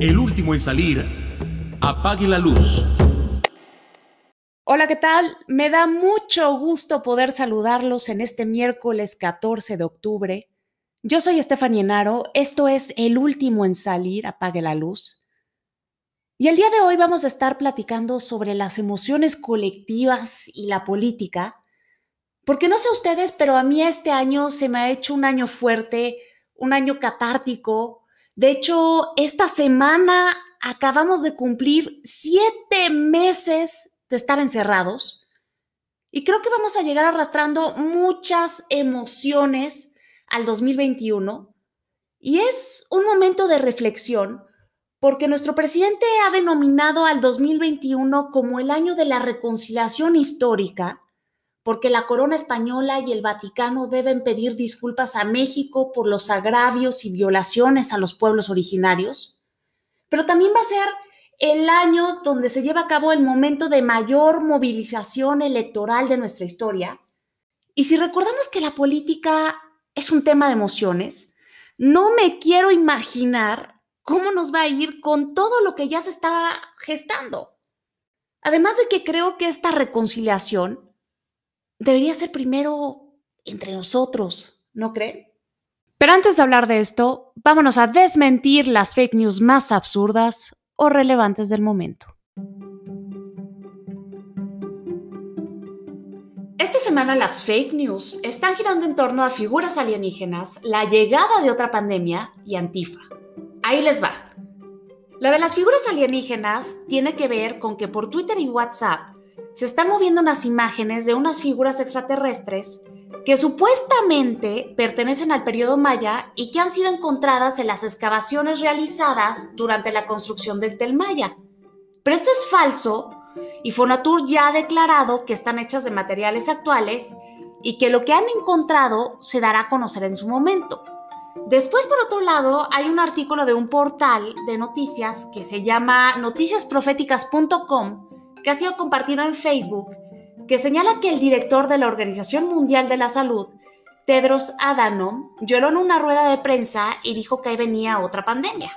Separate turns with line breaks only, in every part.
El último en salir, apague la luz.
Hola, ¿qué tal? Me da mucho gusto poder saludarlos en este miércoles 14 de octubre. Yo soy Estefania Enaro, esto es El último en salir, apague la luz. Y el día de hoy vamos a estar platicando sobre las emociones colectivas y la política, porque no sé ustedes, pero a mí este año se me ha hecho un año fuerte, un año catártico, de hecho, esta semana acabamos de cumplir siete meses de estar encerrados y creo que vamos a llegar arrastrando muchas emociones al 2021 y es un momento de reflexión porque nuestro presidente ha denominado al 2021 como el año de la reconciliación histórica porque la corona española y el Vaticano deben pedir disculpas a México por los agravios y violaciones a los pueblos originarios, pero también va a ser el año donde se lleva a cabo el momento de mayor movilización electoral de nuestra historia. Y si recordamos que la política es un tema de emociones, no me quiero imaginar cómo nos va a ir con todo lo que ya se está gestando. Además de que creo que esta reconciliación debería ser primero entre nosotros, ¿no creen? Pero antes de hablar de esto, vámonos a desmentir las fake news más absurdas o relevantes del momento. Esta semana las fake news están girando en torno a figuras alienígenas, la llegada de otra pandemia y Antifa. Ahí les va. La de las figuras alienígenas tiene que ver con que por Twitter y WhatsApp se están moviendo unas imágenes de unas figuras extraterrestres que supuestamente pertenecen al periodo maya y que han sido encontradas en las excavaciones realizadas durante la construcción del Tel Maya. Pero esto es falso y Fonatur ya ha declarado que están hechas de materiales actuales y que lo que han encontrado se dará a conocer en su momento. Después, por otro lado, hay un artículo de un portal de noticias que se llama noticiasproféticas.com que ha sido compartido en Facebook, que señala que el director de la Organización Mundial de la Salud, Tedros Adhanom, lloró en una rueda de prensa y dijo que ahí venía otra pandemia.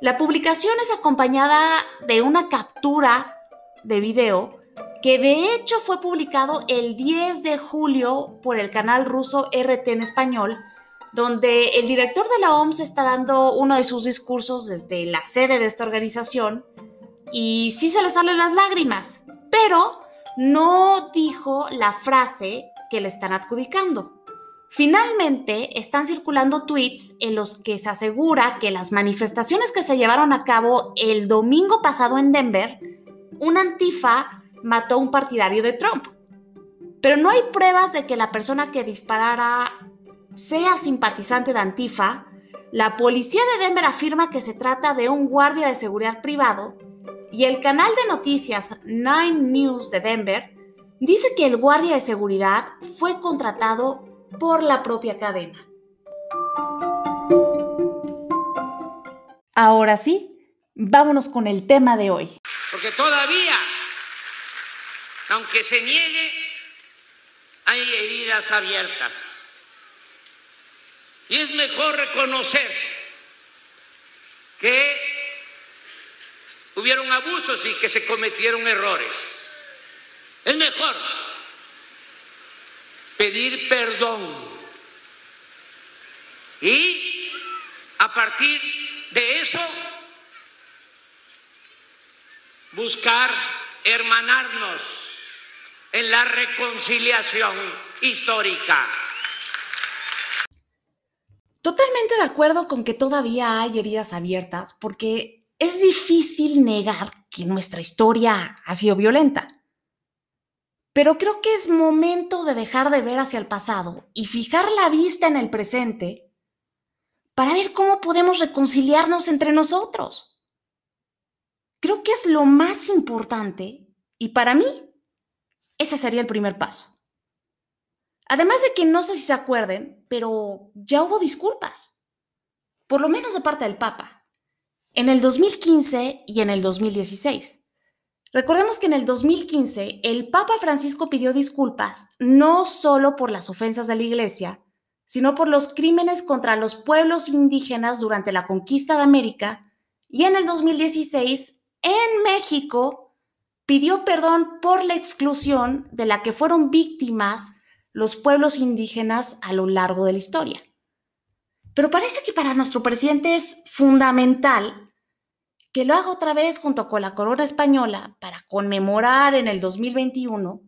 La publicación es acompañada de una captura de video que de hecho fue publicado el 10 de julio por el canal ruso RT en español, donde el director de la OMS está dando uno de sus discursos desde la sede de esta organización y sí se le salen las lágrimas, pero no dijo la frase que le están adjudicando. Finalmente, están circulando tweets en los que se asegura que las manifestaciones que se llevaron a cabo el domingo pasado en Denver, un antifa mató a un partidario de Trump. Pero no hay pruebas de que la persona que disparara sea simpatizante de Antifa. La policía de Denver afirma que se trata de un guardia de seguridad privado y el canal de noticias Nine News de Denver dice que el guardia de seguridad fue contratado por la propia cadena. Ahora sí, vámonos con el tema de hoy.
Porque todavía, aunque se niegue, hay heridas abiertas. Y es mejor reconocer que hubieron abusos y que se cometieron errores. Es mejor pedir perdón y a partir de eso buscar hermanarnos en la reconciliación histórica.
Totalmente de acuerdo con que todavía hay heridas abiertas, porque es difícil negar que nuestra historia ha sido violenta. Pero creo que es momento de dejar de ver hacia el pasado y fijar la vista en el presente para ver cómo podemos reconciliarnos entre nosotros. Creo que es lo más importante y para mí ese sería el primer paso. Además de que no sé si se acuerden, pero ya hubo disculpas, por lo menos de parte del Papa en el 2015 y en el 2016. Recordemos que en el 2015 el Papa Francisco pidió disculpas no solo por las ofensas de la Iglesia, sino por los crímenes contra los pueblos indígenas durante la conquista de América Y en el 2016, en México, pidió perdón por la exclusión de la que fueron víctimas los pueblos indígenas a lo largo de la historia. Pero parece que para nuestro presidente es fundamental que lo haga otra vez junto con la corona española para conmemorar en el 2021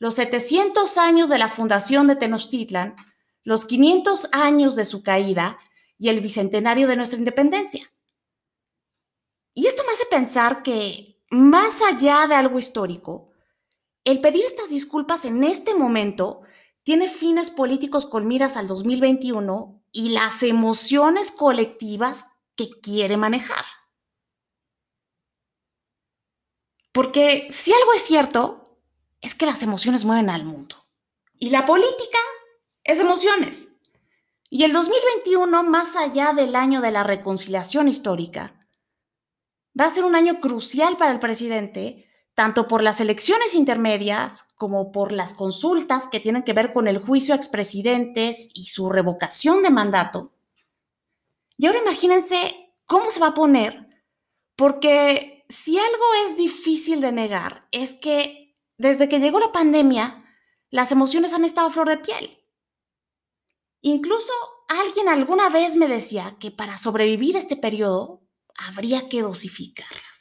los 700 años de la fundación de Tenochtitlan, los 500 años de su caída y el bicentenario de nuestra independencia. Y esto me hace pensar que, más allá de algo histórico, el pedir estas disculpas en este momento tiene fines políticos con miras al 2021 y las emociones colectivas que quiere manejar. Porque si algo es cierto, es que las emociones mueven al mundo. Y la política es emociones. Y el 2021, más allá del año de la reconciliación histórica, va a ser un año crucial para el presidente, tanto por las elecciones intermedias como por las consultas que tienen que ver con el juicio a expresidentes y su revocación de mandato. Y ahora imagínense cómo se va a poner, porque si algo es difícil de negar, es que desde que llegó la pandemia, las emociones han estado a flor de piel. Incluso alguien alguna vez me decía que para sobrevivir este periodo habría que dosificarlas.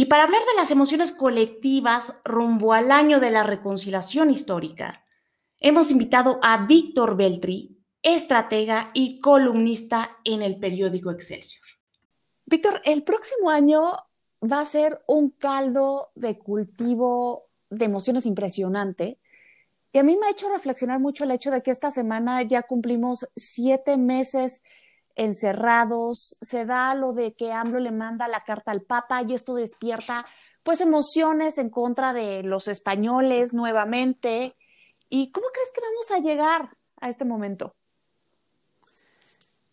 Y para hablar de las emociones colectivas rumbo al año de la reconciliación histórica, hemos invitado a Víctor Beltri, estratega y columnista en el periódico Excelsior. Víctor, el próximo año va a ser un caldo de cultivo de emociones impresionante. Y a mí me ha hecho reflexionar mucho el hecho de que esta semana ya cumplimos siete meses encerrados, se da lo de que AMLO le manda la carta al Papa y esto despierta pues emociones en contra de los españoles nuevamente. ¿Y cómo crees que vamos a llegar a este momento?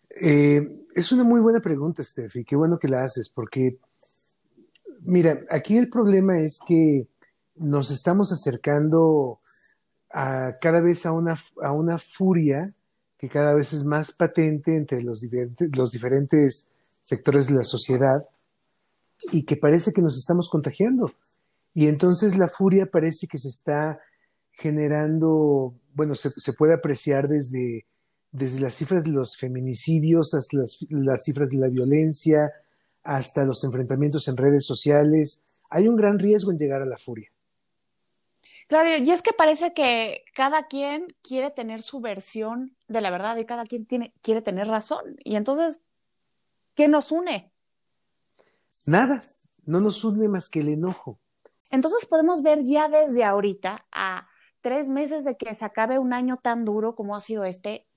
Eh, es una muy buena pregunta, Steffi. Qué bueno que la haces, porque, mira, aquí el problema es que nos estamos acercando a cada vez a una, a una furia que cada vez es más patente entre los diferentes, los diferentes sectores de la sociedad y que parece que nos estamos contagiando. Y entonces la furia parece que se está generando, bueno, se puede apreciar desde desde las cifras de los feminicidios hasta las, cifras de la violencia, hasta los enfrentamientos en redes sociales. Hay un gran riesgo en llegar a la furia.
Claro, y es que parece que cada quien quiere tener su versión de la verdad y cada quien tiene, quiere tener razón. Y entonces, ¿qué nos une?
Nada, no nos une más que el enojo.
Entonces podemos ver ya desde ahorita, a tres meses de que se acabe un año tan duro como ha sido este,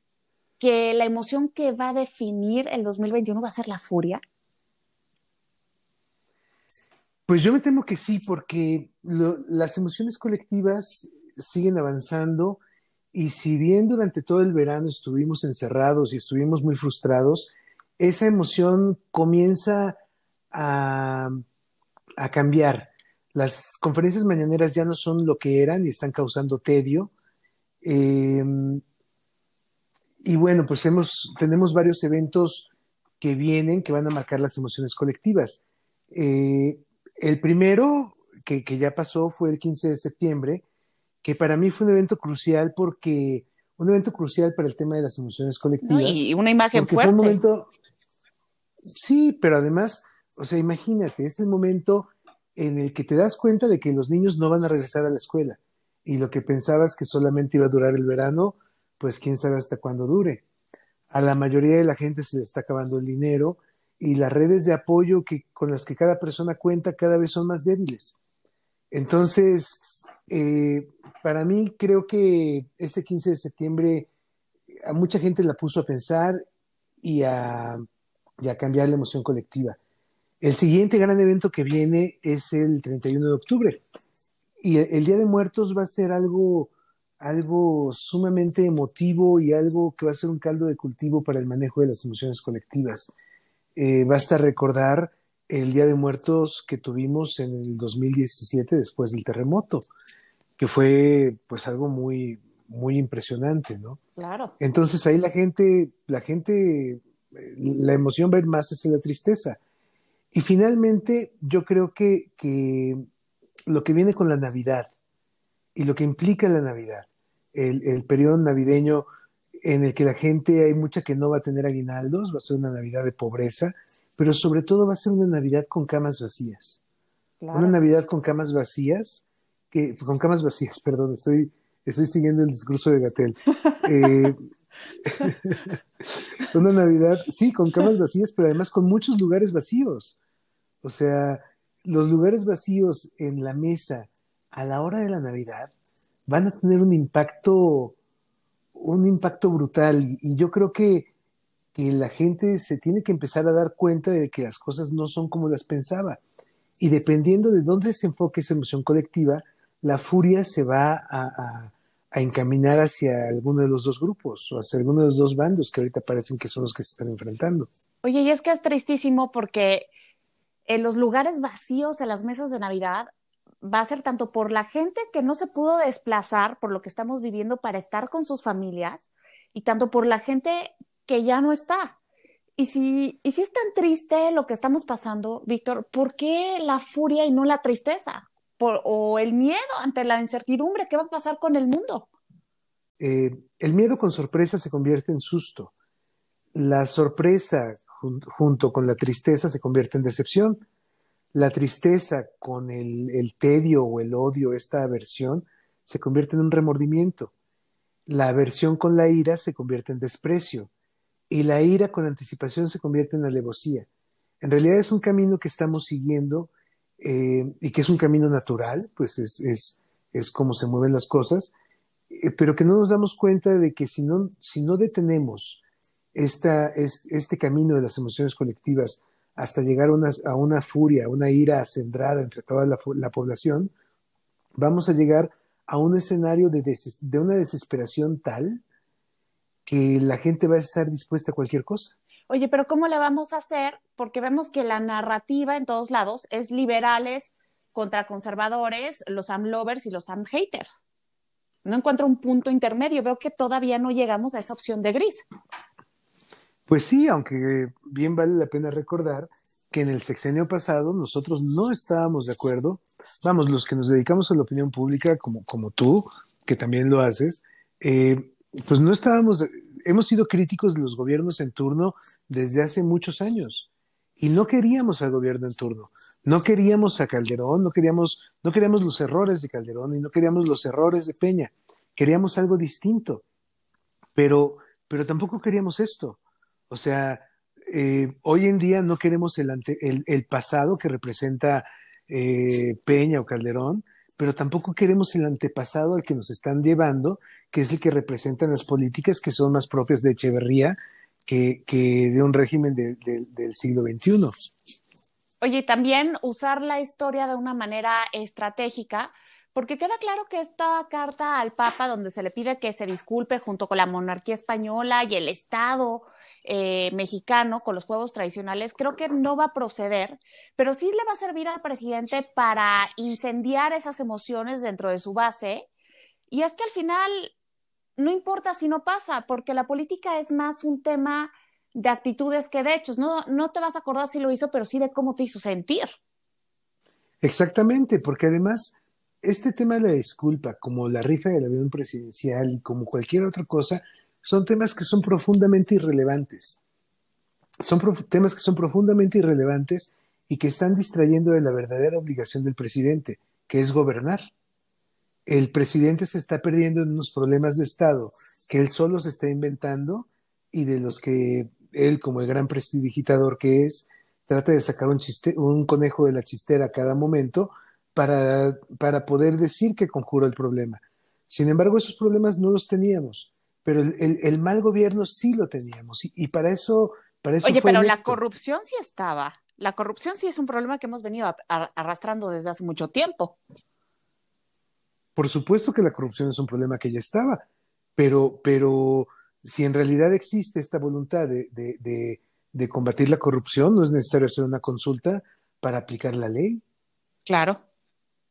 que la emoción que va a definir el 2021 va a ser la furia?
Pues yo me temo que sí, porque las emociones colectivas siguen avanzando y si bien durante todo el verano estuvimos encerrados y estuvimos muy frustrados, esa emoción comienza a, cambiar. Las conferencias mañaneras ya no son lo que eran y están causando tedio. Eh, y bueno, pues tenemos varios eventos que vienen, que van a marcar las emociones colectivas. Eh, el primero, que, ya pasó, fue el 15 de septiembre, que para mí fue un evento crucial porque, un evento crucial para el tema de las emociones colectivas.
y una imagen fuerte.
Fue un momento, sí, pero además, o sea, imagínate, es el momento en el que te das cuenta de que los niños no van a regresar a la escuela y lo que pensabas que solamente iba a durar el verano, pues quién sabe hasta cuándo dure. A la mayoría de la gente se le está acabando el dinero y las redes de apoyo que, con las que cada persona cuenta cada vez son más débiles. Entonces, eh, para mí creo que ese 15 de septiembre a mucha gente la puso a pensar y a, cambiar la emoción colectiva. El siguiente gran evento que viene es el 31 de octubre. Y el Día de Muertos va a ser algo algo sumamente emotivo y algo que va a ser un caldo de cultivo para el manejo de las emociones colectivas. Eh, basta recordar el Día de Muertos que tuvimos en el 2017 después del terremoto, que fue pues algo muy, muy impresionante, ¿no?
Claro.
Entonces ahí la gente, la gente la emoción ir más hacia la tristeza. Y finalmente, yo creo que, que lo que viene con la Navidad y lo que implica la Navidad, el, el periodo navideño en el que la gente hay mucha que no va a tener aguinaldos, va a ser una Navidad de pobreza, pero sobre todo va a ser una Navidad con camas vacías.
Claro.
Una Navidad con camas vacías, que, con camas vacías, perdón, estoy, estoy siguiendo el discurso de Gatel. Eh, una Navidad, sí, con camas vacías, pero además con muchos lugares vacíos. O sea, los lugares vacíos en la mesa a la hora de la Navidad van a tener un impacto, un impacto brutal. Y yo creo que, la gente se tiene que empezar a dar cuenta de que las cosas no son como las pensaba. Y dependiendo de dónde se enfoque esa emoción colectiva, la furia se va a, a, a, encaminar hacia alguno de los dos grupos o hacia alguno de los dos bandos que ahorita parecen que son los que se están enfrentando.
Oye, y es que es tristísimo porque en los lugares vacíos, en las mesas de Navidad, va a ser tanto por la gente que no se pudo desplazar por lo que estamos viviendo para estar con sus familias y tanto por la gente que ya no está. Y si, y si es tan triste lo que estamos pasando, Víctor, ¿por qué la furia y no la tristeza? Por, ¿O el miedo ante la incertidumbre? ¿Qué va a pasar con el mundo?
Eh, el miedo con sorpresa se convierte en susto. La sorpresa jun junto con la tristeza se convierte en decepción. La tristeza con el, el tedio o el odio, esta aversión, se convierte en un remordimiento. La aversión con la ira se convierte en desprecio y la ira con anticipación se convierte en alevosía. En realidad es un camino que estamos siguiendo eh, y que es un camino natural, pues es, es, es como se mueven las cosas, eh, pero que no nos damos cuenta de que si no, si no detenemos esta, es, este camino de las emociones colectivas hasta llegar a una, a una furia, una ira acendrada entre toda la, la, población, vamos a llegar a un escenario de, una desesperación tal que la gente va a estar dispuesta a cualquier cosa.
Oye, pero ¿cómo le vamos a hacer? Porque vemos que la narrativa en todos lados es liberales contra conservadores, los amlovers y los amhaters. No encuentro un punto intermedio. Veo que todavía no llegamos a esa opción de gris.
Pues sí, aunque bien vale la pena recordar que en el sexenio pasado nosotros no estábamos de acuerdo. Vamos, los que nos dedicamos a la opinión pública, como, como tú, que también lo haces, eh, pues no estábamos, hemos sido críticos de los gobiernos en turno desde hace muchos años y no queríamos al gobierno en turno, no queríamos a Calderón, no queríamos, no queríamos los errores de Calderón y no queríamos los errores de Peña, queríamos algo distinto, pero, pero tampoco queríamos esto. O sea, eh, hoy en día no queremos el, ante, el, pasado que representa eh, Peña o Calderón, pero tampoco queremos el antepasado al que nos están llevando, que es el que representan las políticas que son más propias de Echeverría que, que de un régimen de, de, del siglo XXI.
Oye, también usar la historia de una manera estratégica, porque queda claro que esta carta al Papa, donde se le pide que se disculpe junto con la monarquía española y el Estado eh, mexicano con los juegos tradicionales, creo que no va a proceder, pero sí le va a servir al presidente para incendiar esas emociones dentro de su base. Y es que al final no importa si no pasa, porque la política es más un tema de actitudes que de hechos. No, no te vas a acordar si lo hizo, pero sí de cómo te hizo sentir.
Exactamente, porque además este tema de la disculpa, como la rifa del avión presidencial y como cualquier otra cosa, son temas que son profundamente irrelevantes. Son temas que son profundamente irrelevantes y que están distrayendo de la verdadera obligación del presidente, que es gobernar. El presidente se está perdiendo en unos problemas de Estado que él solo se está inventando y de los que él, como el gran prestidigitador que es, trata de sacar un, conejo de la chistera a cada momento para, para poder decir que conjuró el problema. Sin embargo, esos problemas no los teníamos pero el, el, el, mal gobierno sí lo teníamos y, y para eso... Para eso
Oye, pero electo. la corrupción sí estaba. La corrupción sí es un problema que hemos venido arrastrando desde hace mucho tiempo.
Por supuesto que la corrupción es un problema que ya estaba, pero, pero si en realidad existe esta voluntad de, de, de, de combatir la corrupción, no es necesario hacer una consulta para aplicar la ley.
Claro.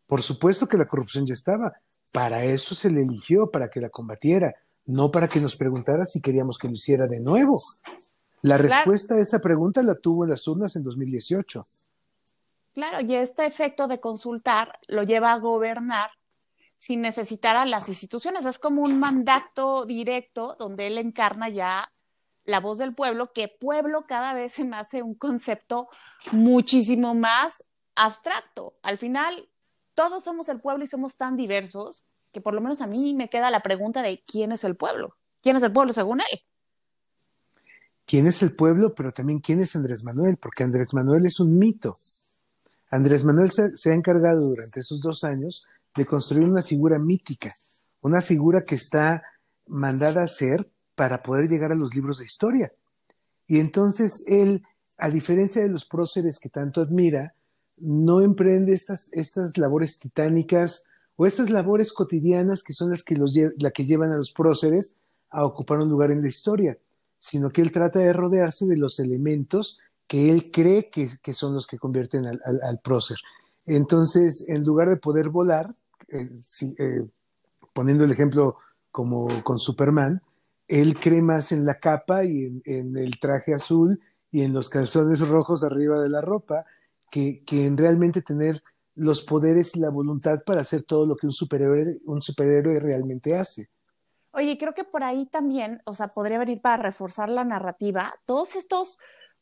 Por supuesto que la corrupción ya estaba. Para eso se le eligió, para que la combatiera no para que nos preguntara si queríamos que lo hiciera de nuevo. La respuesta a esa pregunta la tuvo en las urnas en 2018.
Claro, y este efecto de consultar lo lleva a gobernar sin necesitar a las instituciones. Es como un mandato directo donde él encarna ya la voz del pueblo, que pueblo cada vez se me hace un concepto muchísimo más abstracto. Al final, todos somos el pueblo y somos tan diversos que por lo menos a mí me queda la pregunta de quién es el pueblo. ¿Quién es el pueblo según él?
¿Quién es el pueblo? Pero también quién es Andrés Manuel, porque Andrés Manuel es un mito. Andrés Manuel se, ha encargado durante esos dos años de construir una figura mítica, una figura que está mandada a ser para poder llegar a los libros de historia. Y entonces él, a diferencia de los próceres que tanto admira, no emprende estas, estas labores titánicas o estas labores cotidianas que son las que, la que llevan a los próceres a ocupar un lugar en la historia, sino que él trata de rodearse de los elementos que él cree que, son los que convierten al, prócer. Entonces, en lugar de poder volar, eh, eh, poniendo el ejemplo como con Superman, él cree más en la capa y en, el traje azul y en los calzones rojos arriba de la ropa que, en realmente tener los poderes y la voluntad para hacer todo lo que un superhéroe, un superhéroe realmente hace.
Oye, creo que por ahí también, o sea, podría venir para reforzar la narrativa, todos estos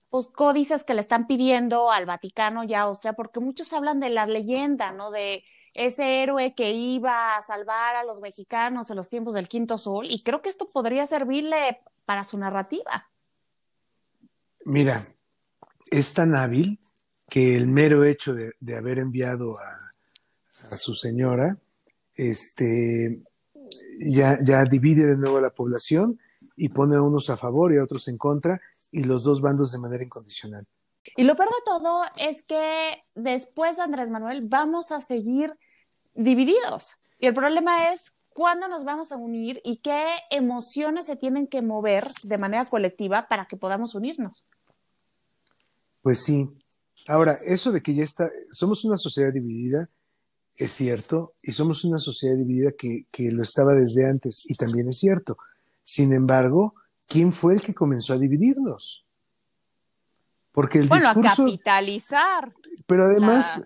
pues, códices que le están pidiendo al Vaticano y a Austria, porque muchos hablan de la leyenda, ¿no? De ese héroe que iba a salvar a los mexicanos en los tiempos del Quinto Sol, y creo que esto podría servirle para su narrativa.
Mira, es tan hábil que el mero hecho de, haber enviado a, su señora, este, ya, ya divide de nuevo a la población y pone a unos a favor y a otros en contra, y los dos bandos de manera incondicional.
Y lo peor de todo es que después de Andrés Manuel vamos a seguir divididos. Y el problema es cuándo nos vamos a unir y qué emociones se tienen que mover de manera colectiva para que podamos unirnos.
Pues sí, Ahora, eso de que ya está, somos una sociedad dividida, es cierto, y somos una sociedad dividida que, lo estaba desde antes, y también es cierto. Sin embargo, ¿quién fue el que comenzó a dividirnos?
Porque el bueno, a capitalizar.
Pero además,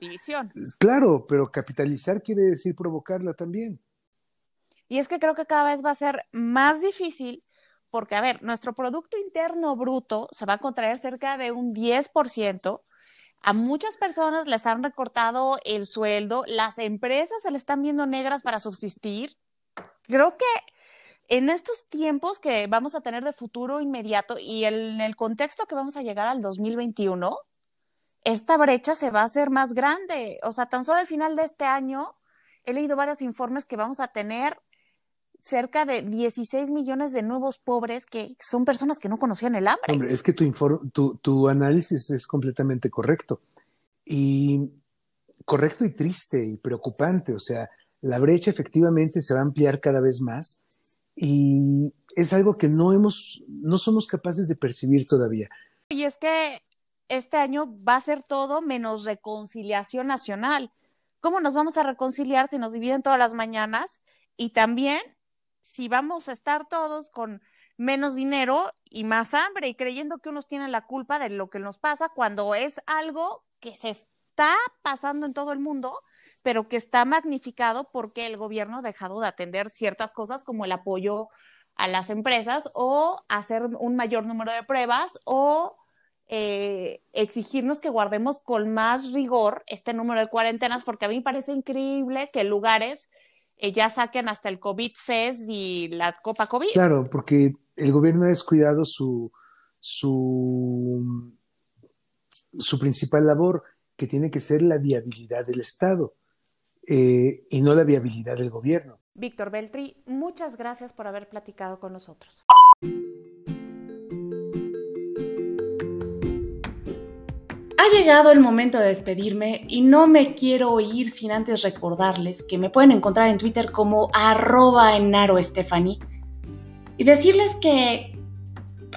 claro, pero capitalizar quiere decir provocarla también.
Y es que creo que cada vez va a ser más difícil porque, a ver, nuestro Producto Interno Bruto se va a contraer cerca de un 10%, a muchas personas les han recortado el sueldo, las empresas se le están viendo negras para subsistir. Creo que en estos tiempos que vamos a tener de futuro inmediato y en el contexto que vamos a llegar al 2021, esta brecha se va a hacer más grande. O sea, tan solo al final de este año he leído varios informes que vamos a tener cerca de 16 millones de nuevos pobres que son personas que no conocían el hambre.
Hombre, es que tu, tu, análisis es completamente correcto. Y correcto y triste y preocupante. O sea, la brecha efectivamente se va a ampliar cada vez más y es algo que no hemos, no somos capaces de percibir todavía.
Y es que este año va a ser todo menos reconciliación nacional. ¿Cómo nos vamos a reconciliar si nos dividen todas las mañanas? Y también si vamos a estar todos con menos dinero y más hambre y creyendo que unos tienen la culpa de lo que nos pasa cuando es algo que se está pasando en todo el mundo, pero que está magnificado porque el gobierno ha dejado de atender ciertas cosas como el apoyo a las empresas o hacer un mayor número de pruebas o eh, exigirnos que guardemos con más rigor este número de cuarentenas, porque a mí me parece increíble que lugares eh, ya saquen hasta el COVID Fest y la Copa COVID.
Claro, porque el gobierno ha descuidado su, su, su principal labor, que tiene que ser la viabilidad del Estado eh, y no la viabilidad del gobierno.
Víctor Beltri, muchas gracias por haber platicado con nosotros. Llegado el momento de despedirme y no me quiero ir sin antes recordarles que me pueden encontrar en Twitter como arroba y decirles que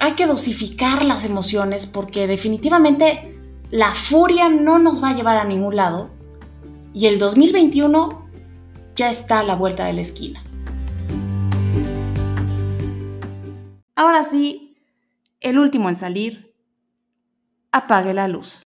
hay que dosificar las emociones porque definitivamente la furia no nos va a llevar a ningún lado y el 2021 ya está a la vuelta de la esquina. Ahora sí, el último en salir, apague la luz.